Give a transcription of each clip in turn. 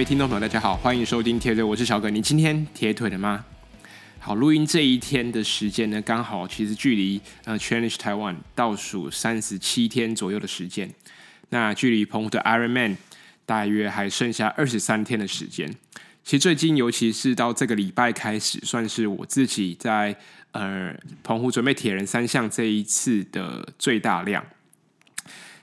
各位听众朋友，大家好，欢迎收听铁腿，我是小葛。你今天铁腿了吗？好，录音这一天的时间呢，刚好其实距离呃 Challenge Taiwan 倒数三十七天左右的时间，那距离澎湖的 Ironman 大约还剩下二十三天的时间。其实最近，尤其是到这个礼拜开始，算是我自己在呃澎湖准备铁人三项这一次的最大量。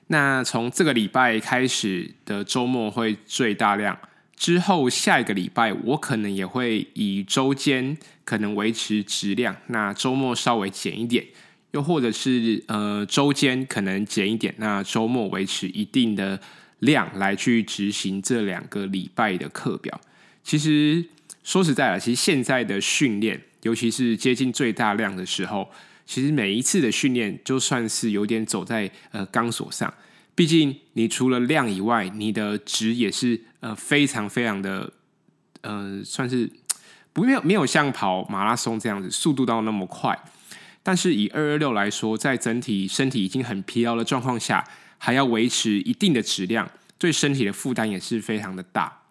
那从这个礼拜开始的周末会最大量。之后下一个礼拜，我可能也会以周间可能维持质量，那周末稍微减一点，又或者是呃周间可能减一点，那周末维持一定的量来去执行这两个礼拜的课表。其实说实在的，其实现在的训练，尤其是接近最大量的时候，其实每一次的训练就算是有点走在呃钢索上。毕竟，你除了量以外，你的值也是呃非常非常的呃，算是不没有没有像跑马拉松这样子速度到那么快。但是以二二六来说，在整体身体已经很疲劳的状况下，还要维持一定的质量，对身体的负担也是非常的大。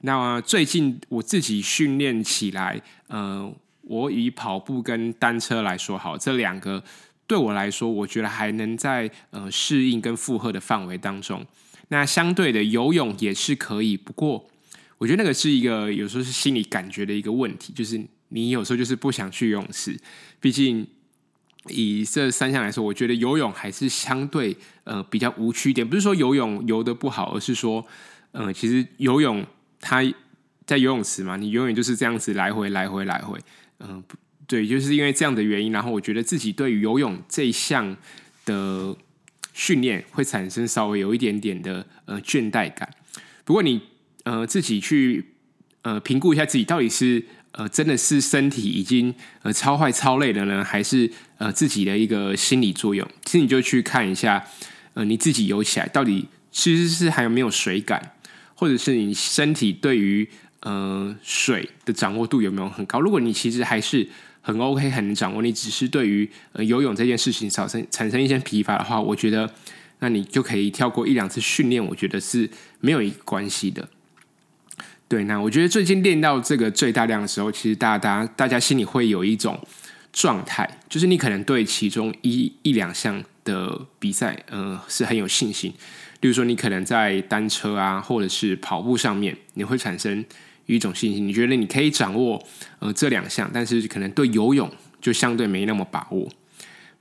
那最近我自己训练起来，呃，我以跑步跟单车来说，好，这两个。对我来说，我觉得还能在呃适应跟负荷的范围当中。那相对的游泳也是可以，不过我觉得那个是一个有时候是心理感觉的一个问题，就是你有时候就是不想去游泳池。毕竟以这三项来说，我觉得游泳还是相对呃比较无趣一点。不是说游泳游的不好，而是说呃其实游泳它在游泳池嘛，你永远就是这样子来回来回来回，嗯、呃。对，就是因为这样的原因，然后我觉得自己对于游泳这一项的训练会产生稍微有一点点的呃倦怠感。不过你呃自己去呃评估一下自己到底是呃真的是身体已经呃超坏超累了呢，还是呃自己的一个心理作用？其实你就去看一下呃你自己游起来到底其实是还有没有水感，或者是你身体对于呃水的掌握度有没有很高？如果你其实还是很 OK，很能掌握。你只是对于呃游泳这件事情产生产生一些疲乏的话，我觉得那你就可以跳过一两次训练，我觉得是没有一个关系的。对，那我觉得最近练到这个最大量的时候，其实大家大家大家心里会有一种状态，就是你可能对其中一一两项的比赛，呃，是很有信心。例如说，你可能在单车啊，或者是跑步上面，你会产生。一种信心，你觉得你可以掌握呃这两项，但是可能对游泳就相对没那么把握。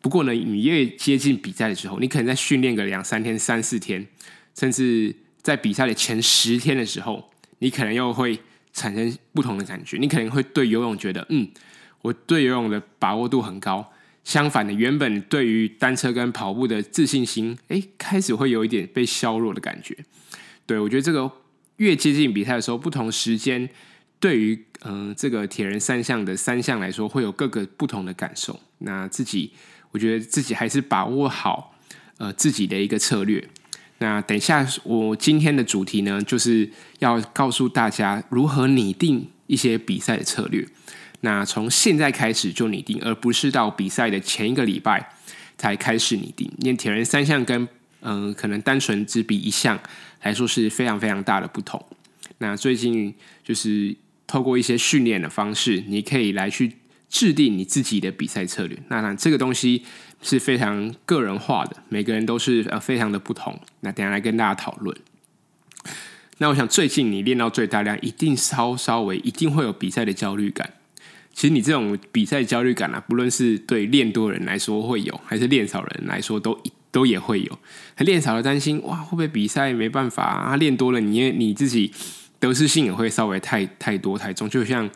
不过呢，你越接近比赛的时候，你可能在训练个两三天、三四天，甚至在比赛的前十天的时候，你可能又会产生不同的感觉。你可能会对游泳觉得，嗯，我对游泳的把握度很高。相反的，原本对于单车跟跑步的自信心，哎，开始会有一点被削弱的感觉。对，我觉得这个。越接近比赛的时候，不同时间对于嗯、这个铁人三项的三项来说，会有各个不同的感受。那自己，我觉得自己还是把握好呃自己的一个策略。那等一下，我今天的主题呢，就是要告诉大家如何拟定一些比赛的策略。那从现在开始就拟定，而不是到比赛的前一个礼拜才开始拟定。因为铁人三项跟嗯、可能单纯只比一项来说是非常非常大的不同。那最近就是透过一些训练的方式，你可以来去制定你自己的比赛策略。那这个东西是非常个人化的，每个人都是呃非常的不同。那等下来跟大家讨论。那我想最近你练到最大量，一定稍稍微一定会有比赛的焦虑感。其实你这种比赛焦虑感啊，不论是对练多人来说会有，还是练少人来说都一。都也会有，练少了担心哇，会不会比赛没办法啊？练多了你，你你自己得失心也会稍微太太多太重。就像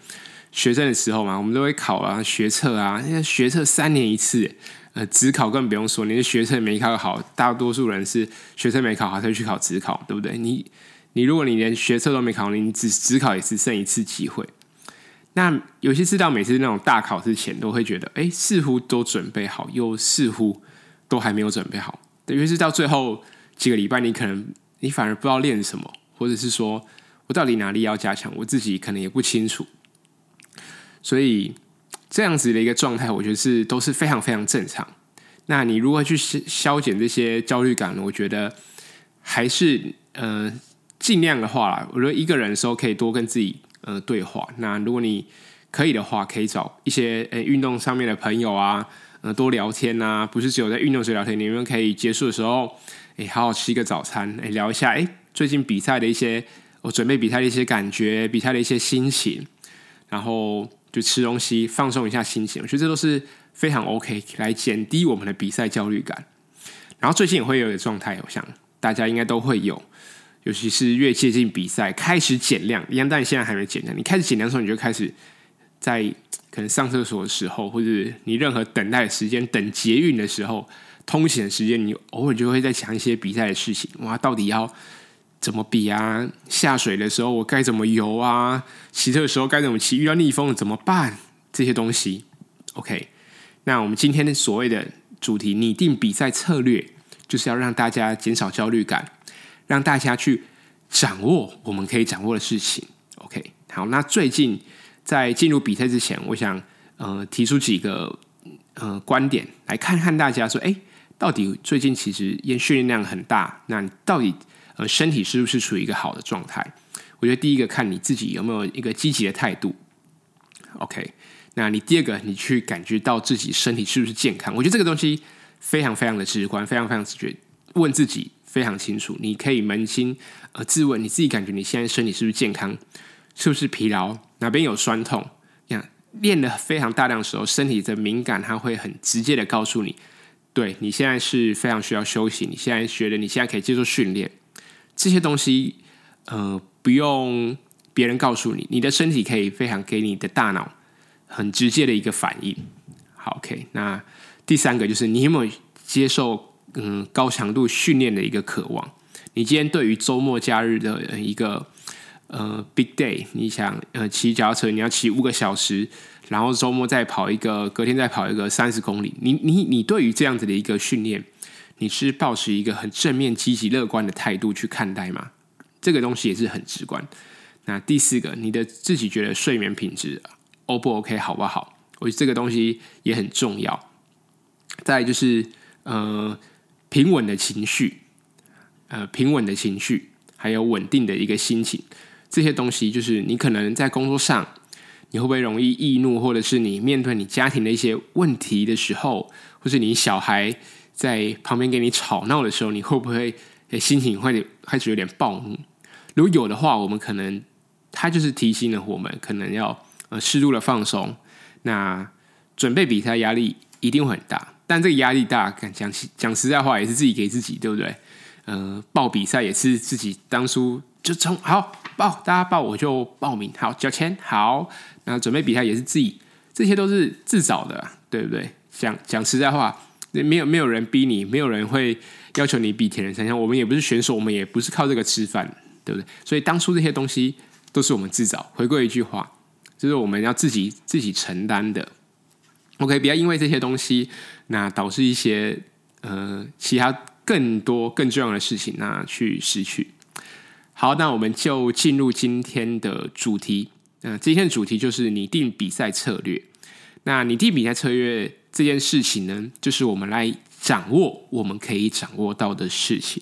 学生的时候嘛，我们都会考啊学测啊，学测三年一次，呃，指考更不用说，你的学测没考好，大多数人是学测没考好才去考指考，对不对？你你如果你连学测都没考，你只指考也只剩一次机会。那有些知道每次那种大考之前都会觉得，哎，似乎都准备好，又似乎。都还没有准备好，等于是到最后几个礼拜，你可能你反而不知道练什么，或者是说我到底哪里要加强，我自己可能也不清楚。所以这样子的一个状态，我觉得是都是非常非常正常。那你如何去消消减这些焦虑感呢？我觉得还是呃尽量的话啦，我觉得一个人的时候可以多跟自己呃对话。那如果你可以的话，可以找一些诶运动上面的朋友啊，呃多聊天呐、啊，不是只有在运动时聊天，你们可以结束的时候，诶好好吃一个早餐，诶聊一下诶最近比赛的一些我准备比赛的一些感觉，比赛的一些心情，然后就吃东西放松一下心情，我觉得这都是非常 OK 来减低我们的比赛焦虑感。然后最近也会有的状态，我想大家应该都会有。尤其是越接近比赛，开始减量。一样，但你现在还没减量。你开始减量的时候，你就开始在可能上厕所的时候，或者你任何等待的时间、等捷运的时候、通勤的时间，你偶尔就会在想一些比赛的事情。哇，到底要怎么比啊？下水的时候我该怎么游啊？骑车的时候该怎么骑？遇到逆风了怎么办？这些东西。OK，那我们今天的所谓的主题拟定比赛策略，就是要让大家减少焦虑感。让大家去掌握我们可以掌握的事情。OK，好，那最近在进入比赛之前，我想呃提出几个呃观点，来看看大家说，哎，到底最近其实因训练量很大，那你到底呃身体是不是处于一个好的状态？我觉得第一个看你自己有没有一个积极的态度。OK，那你第二个，你去感觉到自己身体是不是健康？我觉得这个东西非常非常的直观，非常非常直觉，问自己。非常清楚，你可以扪心呃自问，你自己感觉你现在身体是不是健康，是不是疲劳，哪边有酸痛？你看练的非常大量的时候，身体的敏感它会很直接的告诉你，对你现在是非常需要休息，你现在觉得你现在可以接受训练，这些东西呃不用别人告诉你，你的身体可以非常给你的大脑很直接的一个反应。好，OK，那第三个就是你有没有接受？嗯，高强度训练的一个渴望。你今天对于周末假日的一个呃 big day，你想呃骑脚车，你要骑五个小时，然后周末再跑一个，隔天再跑一个三十公里。你你你对于这样子的一个训练，你是抱持一个很正面、积极、乐观的态度去看待吗？这个东西也是很直观。那第四个，你的自己觉得睡眠品质 O 不 OK，好不好？我觉得这个东西也很重要。再就是呃。平稳的情绪，呃，平稳的情绪，还有稳定的一个心情，这些东西就是你可能在工作上，你会不会容易易怒，或者是你面对你家庭的一些问题的时候，或是你小孩在旁边给你吵闹的时候，你会不会心情会开始有点暴怒？如果有的话，我们可能他就是提醒了我们，可能要呃适度的放松。那准备比赛压力一定会很大。但这个压力大，讲讲讲实在话，也是自己给自己，对不对？呃，报比赛也是自己当初就从好报，大家报我就报名，好交钱，好，那准备比赛也是自己，这些都是自找的，对不对？讲讲实在话，没有没有人逼你，没有人会要求你比铁人三项，我们也不是选手，我们也不是靠这个吃饭，对不对？所以当初这些东西都是我们自找。回归一句话，就是我们要自己自己承担的。OK，不要因为这些东西，那导致一些呃其他更多更重要的事情，那去失去。好，那我们就进入今天的主题。嗯、今天的主题就是拟定比赛策略。那拟定比赛策略这件事情呢，就是我们来掌握我们可以掌握到的事情。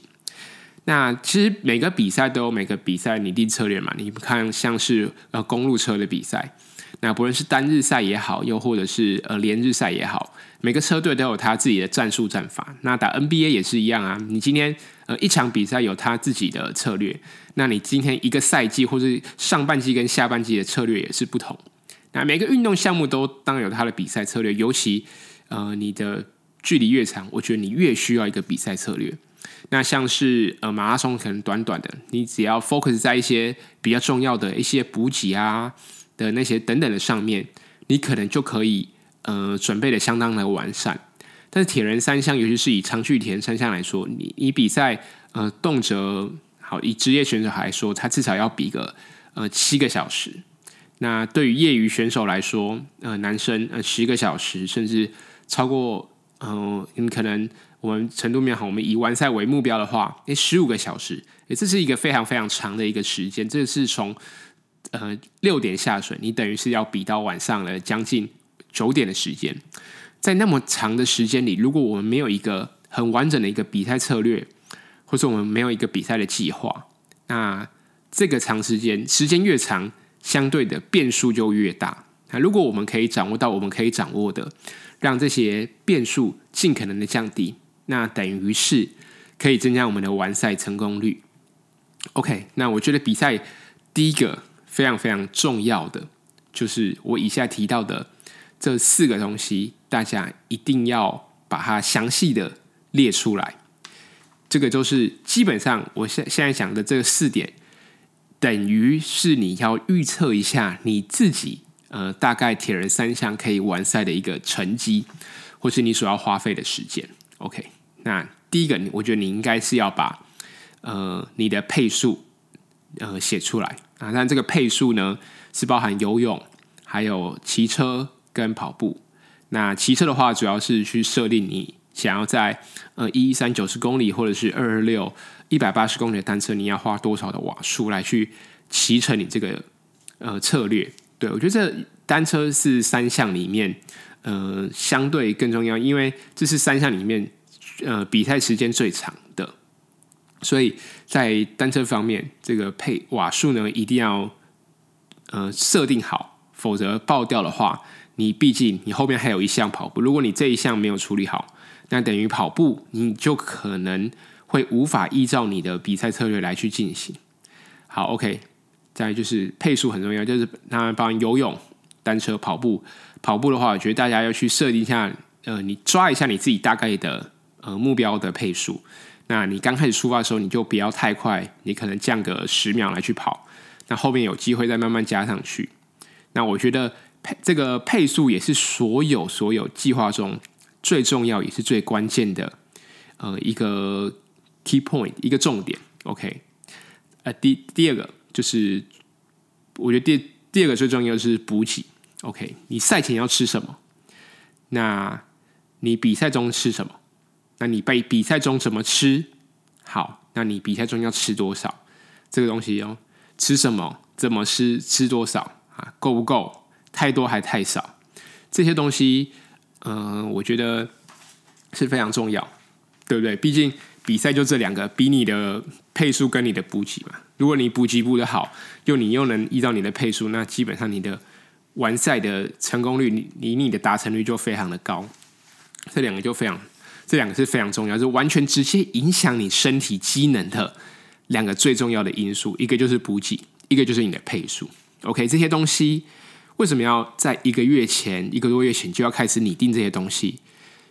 那其实每个比赛都有每个比赛拟定策略嘛。你看，像是呃公路车的比赛。那不论是单日赛也好，又或者是呃连日赛也好，每个车队都有他自己的战术战法。那打 NBA 也是一样啊，你今天呃一场比赛有他自己的策略，那你今天一个赛季或是上半季跟下半季的策略也是不同。那每个运动项目都当然有他的比赛策略，尤其呃你的距离越长，我觉得你越需要一个比赛策略。那像是呃马拉松可能短短的，你只要 focus 在一些比较重要的一些补给啊。的那些等等的上面，你可能就可以呃准备的相当的完善。但是铁人三项，尤其是以长距离铁人三项来说，你你比赛呃动辄好，以职业选手来说，他至少要比个呃七个小时。那对于业余选手来说，呃男生呃十个小时，甚至超过呃你可能我们程度面好，我们以完赛为目标的话，诶十五个小时，诶这是一个非常非常长的一个时间，这是从。呃，六点下水，你等于是要比到晚上了将近九点的时间，在那么长的时间里，如果我们没有一个很完整的一个比赛策略，或者我们没有一个比赛的计划，那这个长时间，时间越长，相对的变数就越大。那如果我们可以掌握到我们可以掌握的，让这些变数尽可能的降低，那等于是可以增加我们的完赛成功率。OK，那我觉得比赛第一个非常非常重要的，就是我以下提到的这四个东西，大家一定要把它详细的列出来。这个就是基本上我现现在讲的这四点，等于是你要预测一下你自己呃大概铁人三项可以完赛的一个成绩，或是你所要花费的时间。OK，那第一个，我觉得你应该是要把。呃，你的配速呃写出来啊，但这个配速呢是包含游泳、还有骑车跟跑步。那骑车的话，主要是去设定你想要在呃一一三九十公里，或者是二二六一百八十公里的单车，你要花多少的瓦数来去骑乘你这个呃策略。对，我觉得这单车是三项里面呃相对更重要，因为这是三项里面呃比赛时间最长的。所以在单车方面，这个配瓦数呢，一定要呃设定好，否则爆掉的话，你毕竟你后面还有一项跑步，如果你这一项没有处理好，那等于跑步你就可能会无法依照你的比赛策略来去进行。好，OK，再就是配速很重要，就是当然包含游泳、单车、跑步。跑步的话，我觉得大家要去设定一下，呃，你抓一下你自己大概的呃目标的配速。那你刚开始出发的时候，你就不要太快，你可能降个十秒来去跑，那后面有机会再慢慢加上去。那我觉得配这个配速也是所有所有计划中最重要也是最关键的呃一个 key point 一个重点。OK，呃第第二个就是我觉得第第二个最重要的是补给。OK，你赛前要吃什么？那你比赛中吃什么？那你被比赛中怎么吃？好，那你比赛中要吃多少？这个东西哦，吃什么？怎么吃？吃多少？啊，够不够？太多还太少？这些东西，嗯、我觉得是非常重要，对不对？毕竟比赛就这两个，比你的配速跟你的补给嘛。如果你补给补得好，又你又能依照你的配速，那基本上你的完赛的成功率，你你你的达成率就非常的高。这两个就非常。这两个是非常重要，是完全直接影响你身体机能的两个最重要的因素，一个就是补给，一个就是你的配速。OK，这些东西为什么要在一个月前、一个多月前就要开始拟定这些东西？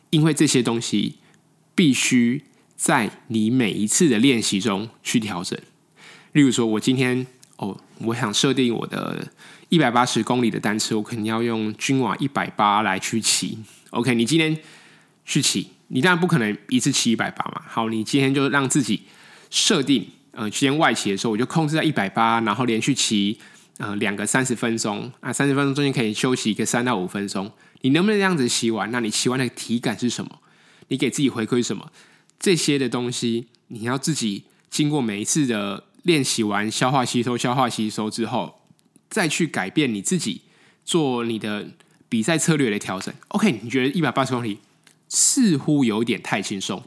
因为这些东西必须在你每一次的练习中去调整。例如说，我今天哦，我想设定我的一百八十公里的单车，我肯定要用均瓦一百八来去骑。OK，你今天去骑。你当然不可能一次骑一百八嘛。好，你今天就让自己设定，呃，今天外骑的时候，我就控制在一百八，然后连续骑呃两个三十分钟啊，三十分钟中间可以休息一个三到五分钟。你能不能这样子骑完？那你骑完的体感是什么？你给自己回馈什么？这些的东西，你要自己经过每一次的练习完，消化吸收，消化吸收之后，再去改变你自己，做你的比赛策略的调整。OK，你觉得一百八十公里？似乎有点太轻松，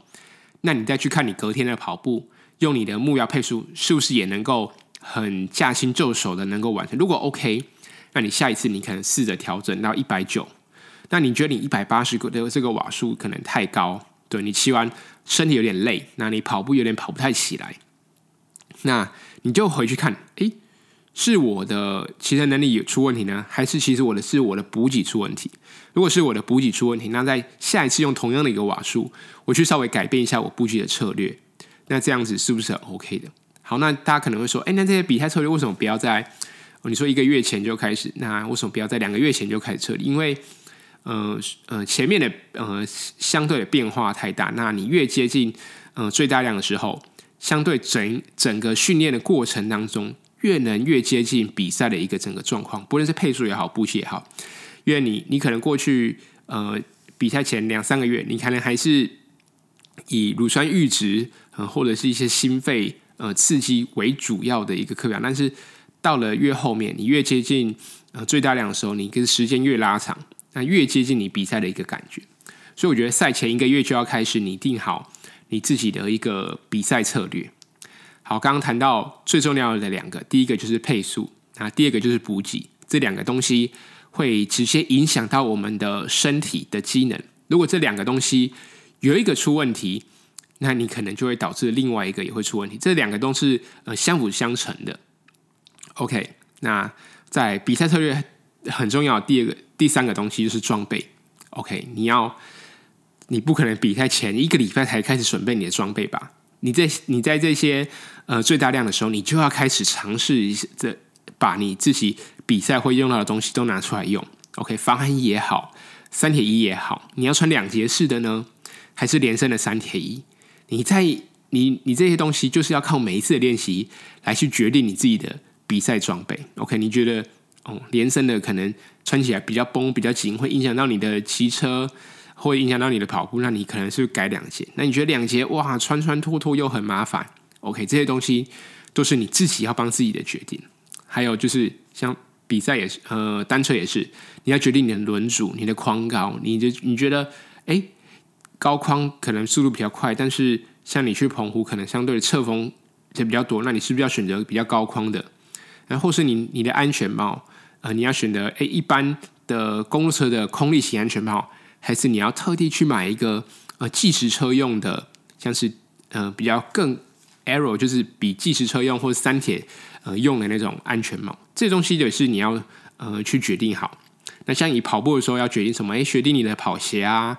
那你再去看你隔天的跑步，用你的目标配速，是不是也能够很驾轻就熟的能够完成？如果 OK，那你下一次你可能试着调整到一百九。那你觉得你一百八十个的这个瓦数可能太高，对，你骑完身体有点累，那你跑步有点跑不太起来，那你就回去看，诶。是我的骑车能力有出问题呢，还是其实我的是我的补给出问题？如果是我的补给出问题，那在下一次用同样的一个瓦数，我去稍微改变一下我补给的策略，那这样子是不是很 OK 的？好，那大家可能会说，哎，那这些比赛策略为什么不要在你说一个月前就开始？那为什么不要在两个月前就开始撤离？因为，呃呃，前面的呃相对的变化太大，那你越接近呃最大量的时候，相对整整个训练的过程当中。越能越接近比赛的一个整个状况，不论是配速也好，补给也好，因为你你可能过去呃比赛前两三个月，你可能还是以乳酸阈值呃或者是一些心肺呃刺激为主要的一个课表，但是到了越后面，你越接近呃最大量的时候，你跟时间越拉长，那越接近你比赛的一个感觉。所以我觉得赛前一个月就要开始拟定好你自己的一个比赛策略。好，刚刚谈到最重要的两个，第一个就是配速啊，第二个就是补给，这两个东西会直接影响到我们的身体的机能。如果这两个东西有一个出问题，那你可能就会导致另外一个也会出问题。这两个都是呃相辅相成的。OK，那在比赛策略很重要，第二个、第三个东西就是装备。OK，你要你不可能比赛前一个礼拜才开始准备你的装备吧？你在你在这些呃最大量的时候，你就要开始尝试一下，这把你自己比赛会用到的东西都拿出来用。OK，防寒衣也好，三铁衣也好，你要穿两节式的呢，还是连身的三铁衣？你在你你这些东西就是要靠每一次的练习来去决定你自己的比赛装备。OK，你觉得哦连身的可能穿起来比较绷比较紧，会影响到你的骑车？会影响到你的跑步，那你可能是改两节。那你觉得两节哇，穿穿脱脱又很麻烦。OK，这些东西都是你自己要帮自己的决定。还有就是像比赛也是，呃，单车也是，你要决定你的轮组、你的框高。你就你觉得，哎，高框可能速度比较快，但是像你去澎湖，可能相对的侧风就比较多，那你是不是要选择比较高框的？然后是你你的安全帽，呃，你要选择哎一般的公路车的空力型安全帽。还是你要特地去买一个呃计时车用的，像是呃比较更 arrow 就是比计时车用或者三铁呃用的那种安全帽，这东西也是你要呃去决定好。那像你跑步的时候要决定什么？诶，决定你的跑鞋啊，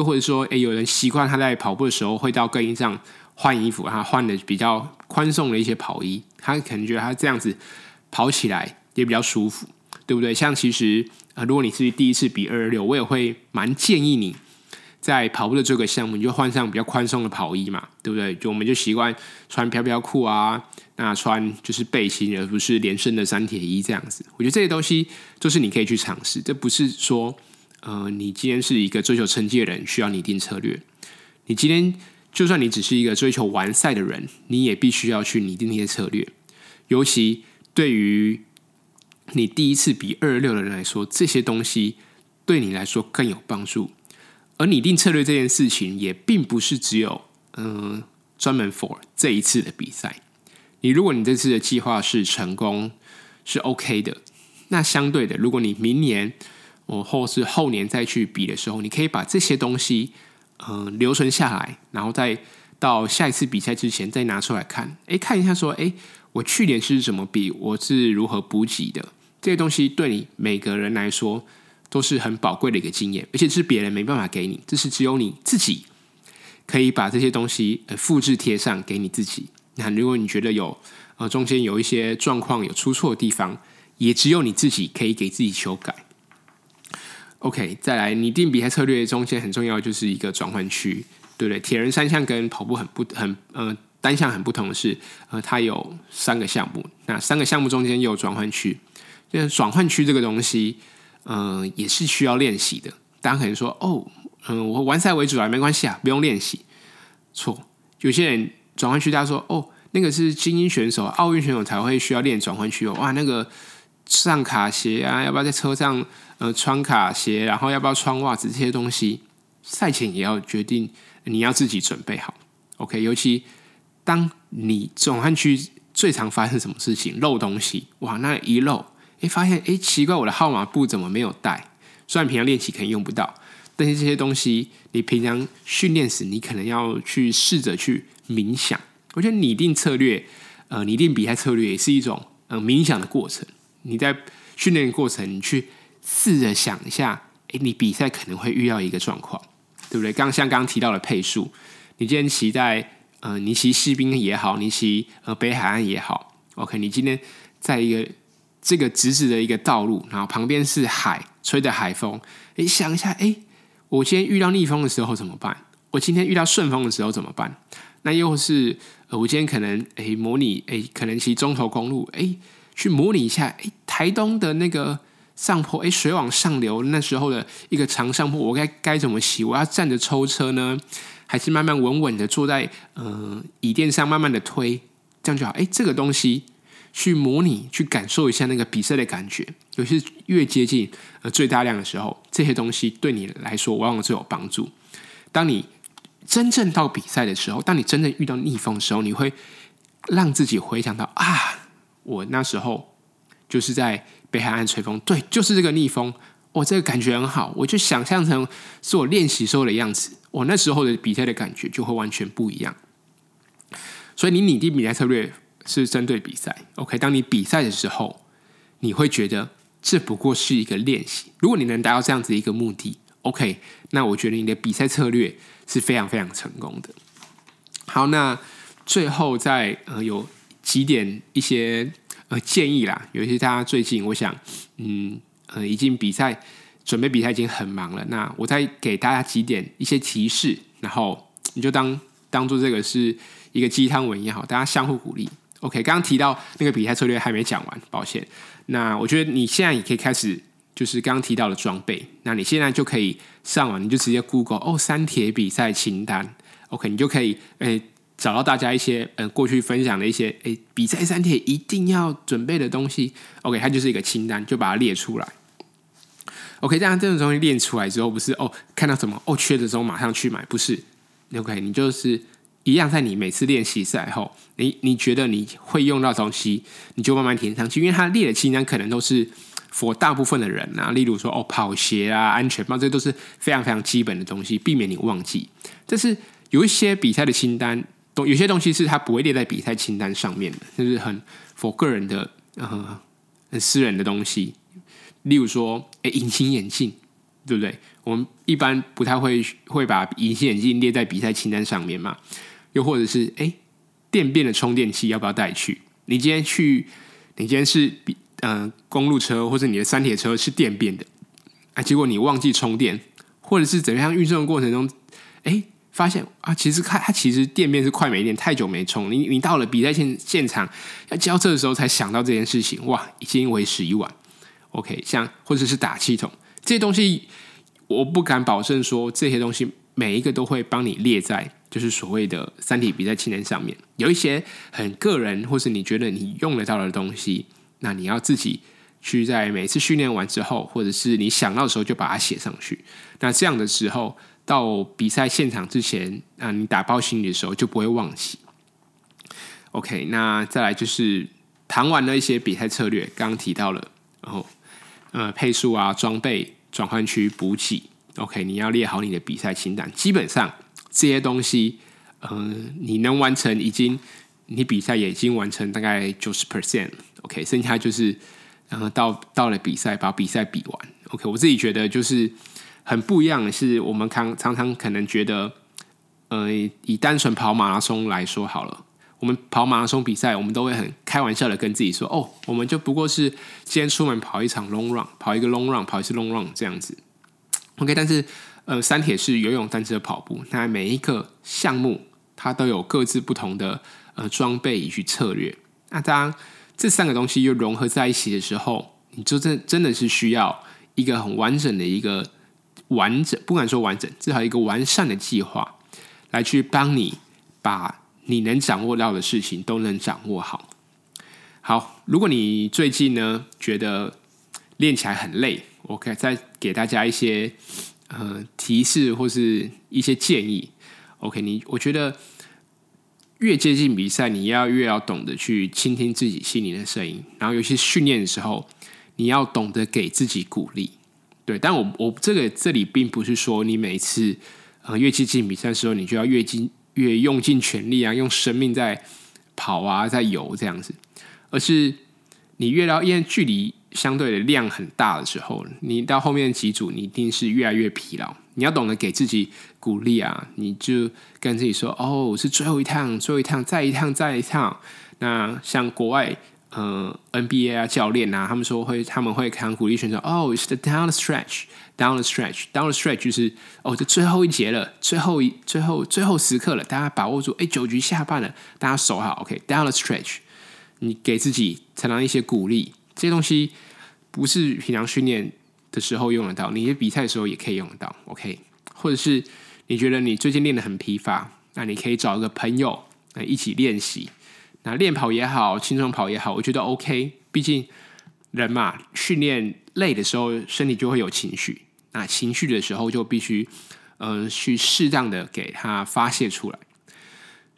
又或者说，诶，有人习惯他在跑步的时候会到更衣上换衣服，他换的比较宽松的一些跑衣，他可能觉得他这样子跑起来也比较舒服。对不对？像其实、呃，如果你是第一次比二二六，我也会蛮建议你在跑步的这个项目，你就换上比较宽松的跑衣嘛，对不对？就我们就习惯穿飘飘裤啊，那穿就是背心，而不是连身的三铁衣这样子。我觉得这些东西都是你可以去尝试，这不是说呃，你今天是一个追求成绩的人需要拟定策略。你今天就算你只是一个追求完赛的人，你也必须要去拟定那些策略，尤其对于。你第一次比二二六的人来说，这些东西对你来说更有帮助。而拟定策略这件事情，也并不是只有嗯专门 for 这一次的比赛。你如果你这次的计划是成功，是 OK 的，那相对的，如果你明年或或是后年再去比的时候，你可以把这些东西嗯留存下来，然后再到下一次比赛之前再拿出来看，诶，看一下说，诶，我去年是怎么比，我是如何补给的。这些东西对你每个人来说都是很宝贵的一个经验，而且是别人没办法给你，这是只有你自己可以把这些东西呃复制贴上给你自己。那如果你觉得有呃中间有一些状况有出错的地方，也只有你自己可以给自己修改。OK，再来拟定比赛策略中间很重要就是一个转换区，对不对？铁人三项跟跑步很不很呃单项很不同的是，呃，它有三个项目，那三个项目中间有转换区。就是转换区这个东西，嗯、也是需要练习的。大家可能说，哦，嗯、我完赛为主啊，没关系啊，不用练习。错，有些人转换区，大家说，哦，那个是精英选手、奥运选手才会需要练转换区哦。哇，那个上卡鞋啊，要不要在车上呃穿卡鞋，然后要不要穿袜子这些东西，赛前也要决定，你要自己准备好。OK，尤其当你转换区最常发生什么事情，漏东西，哇，那一漏。诶，发现诶，奇怪，我的号码布怎么没有带？虽然平常练习可能用不到，但是这些东西你平常训练时，你可能要去试着去冥想。我觉得拟定策略，呃，拟定比赛策略也是一种呃冥想的过程。你在训练过程，你去试着想一下，诶，你比赛可能会遇到一个状况，对不对？刚像刚提到的配速，你今天骑在呃，你骑西滨也好，你骑呃北海岸也好，OK，你今天在一个。这个直直的一个道路，然后旁边是海，吹着海风。诶，想一下，诶，我今天遇到逆风的时候怎么办？我今天遇到顺风的时候怎么办？那又是，我今天可能，诶，模拟，诶，可能骑中投公路，诶，去模拟一下，诶，台东的那个上坡，诶，水往上流，那时候的一个长上坡，我该该怎么骑？我要站着抽车呢，还是慢慢稳稳的坐在，呃，椅垫上慢慢的推，这样就好？诶，这个东西。去模拟，去感受一下那个比赛的感觉。尤其是越接近呃最大量的时候，这些东西对你来说往往最有帮助。当你真正到比赛的时候，当你真正遇到逆风的时候，你会让自己回想到啊，我那时候就是在北海岸吹风，对，就是这个逆风，我、这个感觉很好，我就想象成是我练习时候的样子，我、那时候的比赛的感觉就会完全不一样。所以你拟定比赛策略是针对比赛，OK？当你比赛的时候，你会觉得这不过是一个练习。如果你能达到这样子一个目的，OK？那我觉得你的比赛策略是非常非常成功的。好，那最后再呃有几点一些呃建议啦，尤其大家最近我想嗯呃已经比赛准备比赛已经很忙了，那我再给大家几点一些提示，然后你就当当做这个是。一个鸡汤文也好，大家相互鼓励。OK，刚刚提到那个比赛策略还没讲完，抱歉。那我觉得你现在也可以开始，就是刚刚提到的装备。那你现在就可以上网，你就直接 Google 哦，三铁比赛清单。OK，你就可以诶找到大家一些嗯过去分享的一些诶比赛三天一定要准备的东西。OK，它就是一个清单，就把它列出来。OK，这样这种东西列出来之后，不是哦看到什么哦缺的时候马上去买，不是。OK，你就是。一样，在你每次练习赛后，你你觉得你会用到东西，你就慢慢填上去，因为它列的清单可能都是 for 大部分的人啊，例如说哦，跑鞋啊、安全帽，这都是非常非常基本的东西，避免你忘记。但是有一些比赛的清单，都有些东西是它不会列在比赛清单上面的，就是很 for 个人的呃很私人的东西，例如说，哎，隐形眼镜，对不对？我们一般不太会会把隐形眼镜列在比赛清单上面嘛。又或者是哎，电变的充电器要不要带去？你今天去，你今天是比呃公路车或者你的三铁车是电变的，啊，结果你忘记充电，或者是怎么样运送的过程中，哎，发现啊，其实看它其实店面是快没电，太久没充，你你到了比赛现现场要交车的时候才想到这件事情，哇，已经为时已晚。OK，像或者是打气筒这些东西，我不敢保证说这些东西每一个都会帮你列在。就是所谓的三体比赛清单上面有一些很个人，或是你觉得你用得到的东西，那你要自己去在每次训练完之后，或者是你想到的时候就把它写上去。那这样的时候到比赛现场之前啊，你打包行李的时候就不会忘记。OK，那再来就是谈完了一些比赛策略，刚刚提到了，然后呃配速啊、装备、转换区、补给，OK，你要列好你的比赛清单，基本上。这些东西，嗯、呃，你能完成，已经你比赛也已经完成大概九十 percent，OK，剩下就是，然后到到了比赛，把比赛比完，OK，我自己觉得就是很不一样的是，我们常常常可能觉得，呃，以单纯跑马拉松来说好了，我们跑马拉松比赛，我们都会很开玩笑的跟自己说，哦，我们就不过是今天出门跑一场 long run，跑一个 long run，跑一次 long run 这样子，OK，但是。呃，三铁是游泳、单车、跑步，那每一个项目它都有各自不同的呃装备以及策略。那当这三个东西又融合在一起的时候，你就真真的是需要一个很完整的一个完整，不敢说完整，至少一个完善的计划，来去帮你把你能掌握到的事情都能掌握好。好，如果你最近呢觉得练起来很累，我可以再给大家一些。呃，提示或是一些建议，OK，你我觉得越接近比赛，你要越要懂得去倾听自己心里的声音，然后尤其训练的时候，你要懂得给自己鼓励。对，但我我这个这里并不是说你每次呃越接近比赛的时候，你就要越尽越用尽全力啊，用生命在跑啊，在游这样子，而是你越到因为距离。相对的量很大的时候，你到后面几组，你一定是越来越疲劳。你要懂得给自己鼓励啊！你就跟自己说：“哦，我是最后一趟，最后一趟，再一趟，再一趟。”那像国外呃 NBA 啊教练啊，他们说会他们会常鼓励选手：“哦，it's the down the stretch，down the stretch，down the stretch 就是哦，这最后一节了，最后一最后最后时刻了，大家把握住。哎，九局下半了，大家守好，OK，down the stretch。你给自己常常一些鼓励。”这些东西不是平常训练的时候用得到，你的比赛的时候也可以用得到，OK？或者是你觉得你最近练得很疲乏，那你可以找一个朋友来一起练习，那练跑也好，轻松跑也好，我觉得 OK。毕竟人嘛，训练累的时候，身体就会有情绪，那情绪的时候就必须嗯、呃、去适当的给它发泄出来，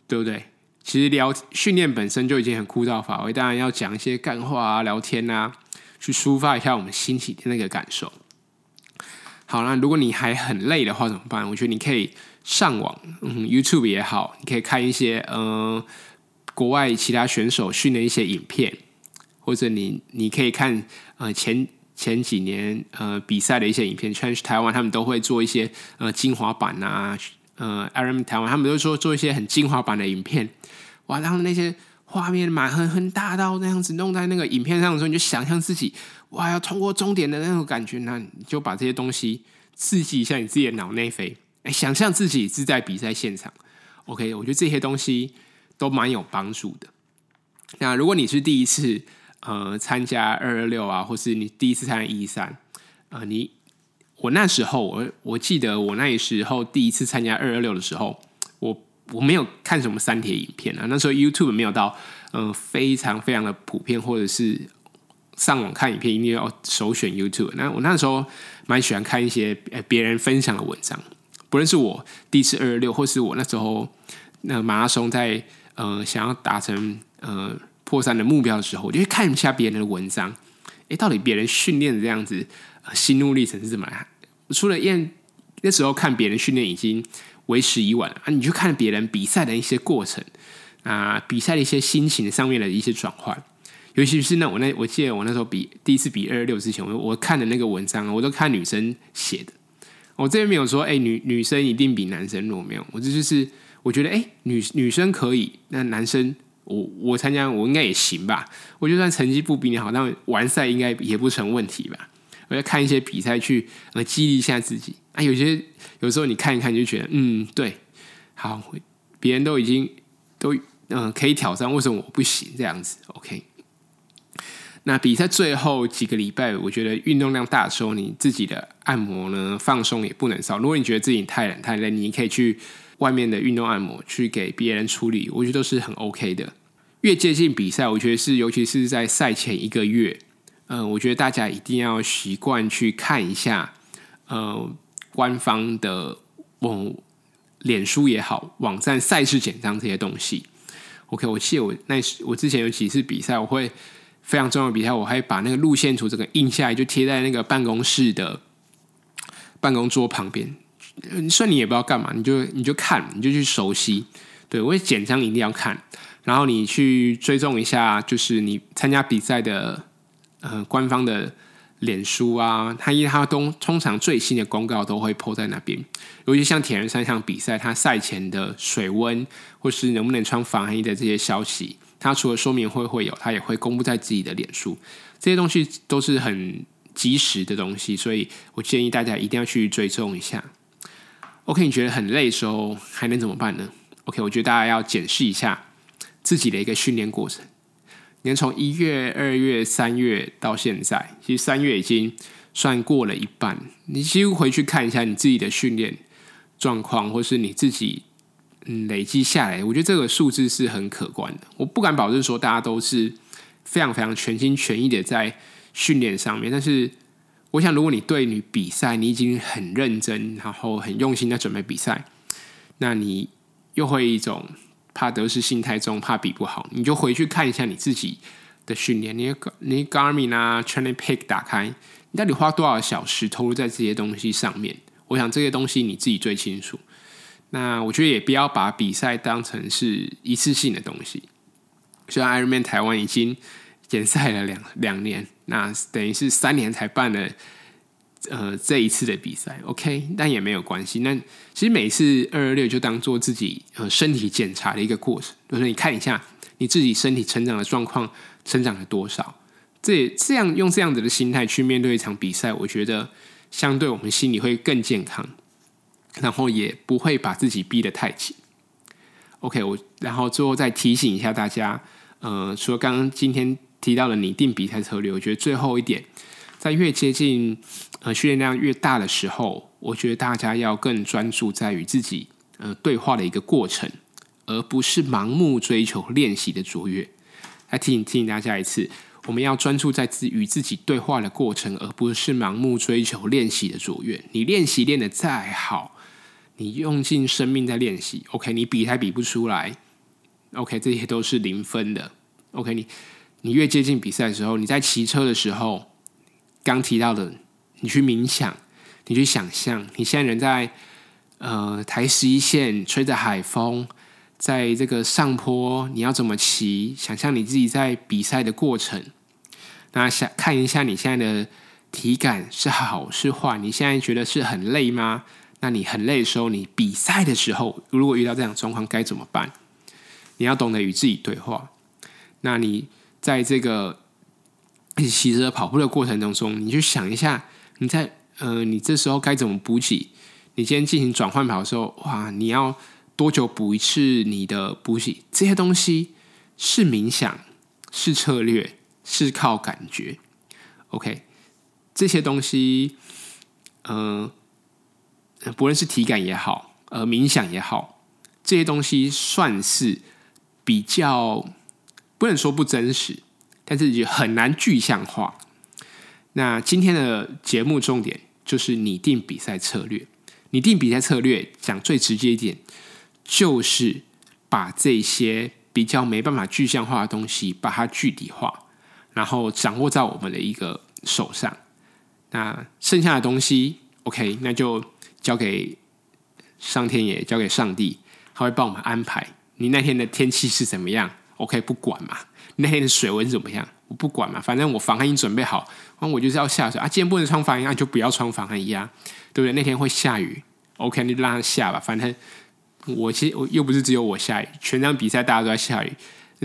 对不对？其实聊训练本身就已经很枯燥乏味，当然要讲一些干话啊、聊天啊，去抒发一下我们心情的那个感受。好，那如果你还很累的话怎么办？我觉得你可以上网，嗯，YouTube 也好，你可以看一些呃国外其他选手训练一些影片，或者你你可以看呃前前几年呃比赛的一些影片，Challenge Taiwan 他们都会做一些呃精华版啊。呃 iron 台湾他们都说做一些很精华版的影片，哇，然后那些画面蛮很很大到那样子弄在那个影片上的时候，你就想象自己哇要通过终点的那种感觉，那你就把这些东西刺激一下你自己的脑内啡，哎，想象自己是在比赛现场。OK，我觉得这些东西都蛮有帮助的。那如果你是第一次呃参加二二六啊，或是你第一次参加一三，呃，你。我那时候，我我记得我那时候第一次参加二二六的时候，我我没有看什么三铁影片啊。那时候 YouTube 没有到嗯、非常非常的普遍，或者是上网看影片一定要首选 YouTube。那我那时候蛮喜欢看一些呃别人分享的文章，不论是我第一次二二六，或是我那时候那马拉松在呃想要达成呃破三的目标的时候，我就会看一下别人的文章，诶，到底别人训练的这样子，呃、心路历程是怎么来？除了因那时候看别人训练已经为时已晚啊，你去看别人比赛的一些过程啊，比赛的一些心情上面的一些转换，尤其是那我那我记得我那时候比第一次比二二六之前，我我看的那个文章，我都看女生写的。我这边没有说，哎、女女生一定比男生弱，没有。我这就是我觉得，哎、女女生可以，那男生我我参加我应该也行吧。我就算成绩不比你好，但完赛应该也不成问题吧。我要看一些比赛去呃激励一下自己啊，有些有时候你看一看就觉得嗯对，好，别人都已经都嗯、可以挑战，为什么我不行这样子？OK，那比赛最后几个礼拜，我觉得运动量大的时候，你自己的按摩呢放松也不能少。如果你觉得自己太冷太累，你可以去外面的运动按摩去给别人处理，我觉得都是很 OK 的。越接近比赛，我觉得是尤其是在赛前一个月。嗯、我觉得大家一定要习惯去看一下，呃，官方的网脸书也好，网站赛事简章这些东西。OK，我记得我那时我之前有几次比赛，我会非常重要的比赛，我还把那个路线图这个印下来，就贴在那个办公室的办公桌旁边。算你也不知道干嘛，你就你就看，你就去熟悉。对，我也简章一定要看，然后你去追踪一下，就是你参加比赛的。呃，官方的脸书啊，它因为它都通常最新的公告都会 po 在那边，尤其像铁人三项比赛，它赛前的水温或是能不能穿防寒衣的这些消息，它除了说明会会有，它也会公布在自己的脸书，这些东西都是很及时的东西，所以我建议大家一定要去追踪一下。OK，你觉得很累的时候还能怎么办呢？OK，我觉得大家要检视一下自己的一个训练过程。你看，从一月、二月、三月到现在，其实三月已经算过了一半。你几乎回去看一下你自己的训练状况，或是你自己嗯累积下来，我觉得这个数字是很可观的。我不敢保证说大家都是非常非常全心全意的在训练上面，但是我想，如果你对你比赛你已经很认真，然后很用心在准备比赛，那你又会一种。怕得失心太重，怕比不好，你就回去看一下你自己的训练，你你 Garmin 啊，Training Peak 打开，你到底花多少小时投入在这些东西上面？我想这些东西你自己最清楚。那我觉得也不要把比赛当成是一次性的东西。虽然 Ironman 台湾已经延赛了两两年，那等于是三年才办了。呃，这一次的比赛，OK，但也没有关系。那其实每次二二六就当做自己呃身体检查的一个过程，就是你看一下你自己身体成长的状况，成长了多少。这这样用这样子的心态去面对一场比赛，我觉得相对我们心里会更健康，然后也不会把自己逼得太紧。OK，我然后最后再提醒一下大家，呃，除了刚刚今天提到的拟定比赛策略，我觉得最后一点。在越接近呃训练量越大的时候，我觉得大家要更专注在与自己呃对话的一个过程，而不是盲目追求练习的卓越。来提醒提醒大家一次，我们要专注在自与自己对话的过程，而不是盲目追求练习的卓越。你练习练得再好，你用尽生命在练习，OK，你比还比不出来，OK，这些都是零分的。OK，你你越接近比赛的时候，你在骑车的时候，刚提到的，你去冥想，你去想象，你现在人在呃台十一线，吹着海风，在这个上坡，你要怎么骑？想象你自己在比赛的过程，那想看一下你现在的体感是好是坏？你现在觉得是很累吗？那你很累的时候，你比赛的时候，如果遇到这样状况该怎么办？你要懂得与自己对话。那你在这个骑车跑步的过程当中，你就想一下，你在呃，你这时候该怎么补给？你今天进行转换跑的时候，哇，你要多久补一次你的补给？这些东西是冥想，是策略，是靠感觉。OK，这些东西，呃，不论是体感也好，呃，冥想也好，这些东西算是比较。不能说不真实，但是也很难具象化。那今天的节目重点就是拟定比赛策略。拟定比赛策略讲最直接一点，就是把这些比较没办法具象化的东西，把它具体化，然后掌握在我们的一个手上。那剩下的东西，OK，那就交给上天爷，交给上帝，他会帮我们安排。你那天的天气是怎么样？OK，不管嘛，那天的水温怎么样？我不管嘛，反正我防寒衣准备好，那我就是要下水啊。既然不能穿防寒衣，那就不要穿防寒衣啊，对不对？那天会下雨，OK，你就让它下吧。反正我其实我又不是只有我下雨，全场比赛大家都在下雨。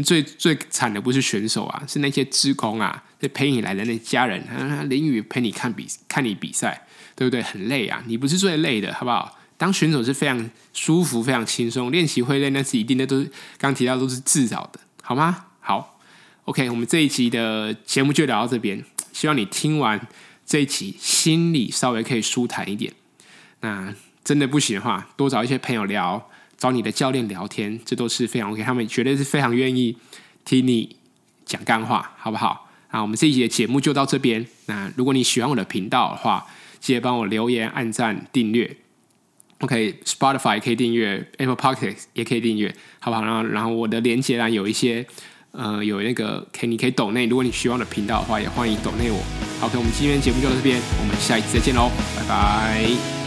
最最惨的不是选手啊，是那些职工啊，那陪你来的那家人，啊，淋雨陪你看比看你比赛，对不对？很累啊，你不是最累的，好不好？当选手是非常舒服、非常轻松，练习会累那是一定的，都是刚提到都是自找的，好吗？好，OK，我们这一集的节目就聊到这边，希望你听完这一集心里稍微可以舒坦一点。那真的不行的话，多找一些朋友聊，找你的教练聊天，这都是非常 OK，他们绝对是非常愿意听你讲干话，好不好？那我们这一集的节目就到这边。那如果你喜欢我的频道的话，记得帮我留言、按赞、订阅。OK，Spotify、也可以订阅，Apple Podcast 也可以订阅，好不好？然后，然后我的连接栏有一些，呃，有那个可以，你可以抖内。如果你喜欢的频道的话，也欢迎抖内我。OK，我们今天节目就到这边，我们下一次再见喽，拜拜。